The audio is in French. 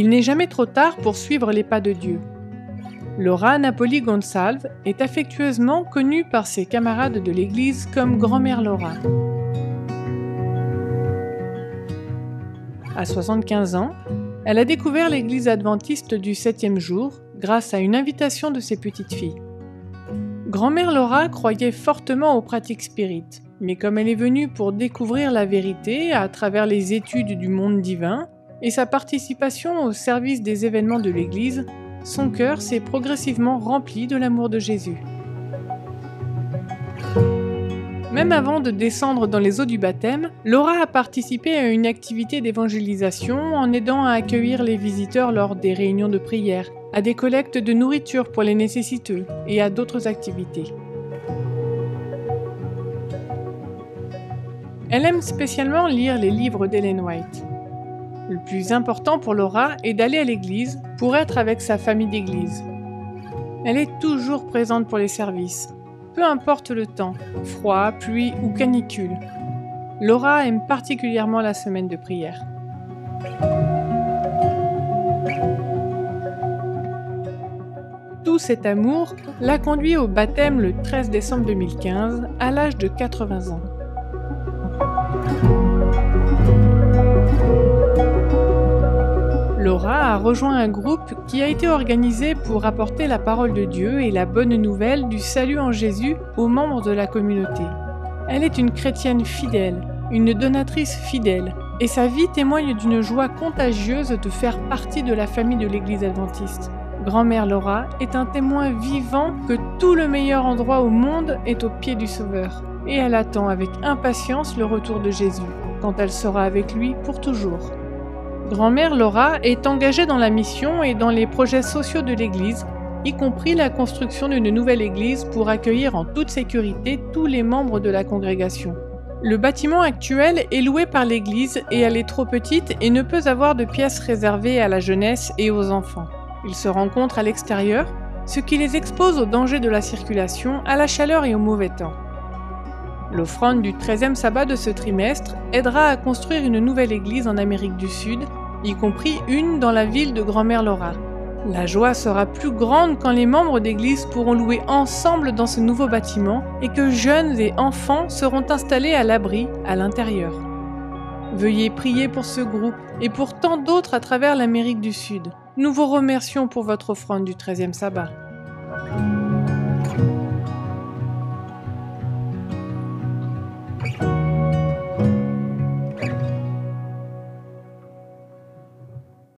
Il n'est jamais trop tard pour suivre les pas de Dieu. Laura Napoli Gonsalve est affectueusement connue par ses camarades de l'église comme grand-mère Laura. À 75 ans, elle a découvert l'église adventiste du septième jour grâce à une invitation de ses petites filles. Grand-mère Laura croyait fortement aux pratiques spirites, mais comme elle est venue pour découvrir la vérité à travers les études du monde divin et sa participation au service des événements de l'Église, son cœur s'est progressivement rempli de l'amour de Jésus. Même avant de descendre dans les eaux du baptême, Laura a participé à une activité d'évangélisation en aidant à accueillir les visiteurs lors des réunions de prière, à des collectes de nourriture pour les nécessiteux et à d'autres activités. Elle aime spécialement lire les livres d'Ellen White. Le plus important pour Laura est d'aller à l'église pour être avec sa famille d'église. Elle est toujours présente pour les services, peu importe le temps, froid, pluie ou canicule. Laura aime particulièrement la semaine de prière. Tout cet amour l'a conduit au baptême le 13 décembre 2015 à l'âge de 80 ans. A rejoint un groupe qui a été organisé pour apporter la parole de Dieu et la bonne nouvelle du salut en Jésus aux membres de la communauté. Elle est une chrétienne fidèle, une donatrice fidèle, et sa vie témoigne d'une joie contagieuse de faire partie de la famille de l'Église adventiste. Grand-mère Laura est un témoin vivant que tout le meilleur endroit au monde est au pied du Sauveur, et elle attend avec impatience le retour de Jésus, quand elle sera avec lui pour toujours. Grand-mère Laura est engagée dans la mission et dans les projets sociaux de l'Église, y compris la construction d'une nouvelle église pour accueillir en toute sécurité tous les membres de la congrégation. Le bâtiment actuel est loué par l'Église et elle est trop petite et ne peut avoir de pièces réservées à la jeunesse et aux enfants. Ils se rencontrent à l'extérieur, ce qui les expose au danger de la circulation, à la chaleur et au mauvais temps. L'offrande du 13e sabbat de ce trimestre aidera à construire une nouvelle église en Amérique du Sud y compris une dans la ville de Grand-Mère Laura. La joie sera plus grande quand les membres d'église pourront louer ensemble dans ce nouveau bâtiment et que jeunes et enfants seront installés à l'abri à l'intérieur. Veuillez prier pour ce groupe et pour tant d'autres à travers l'Amérique du Sud. Nous vous remercions pour votre offrande du 13e sabbat.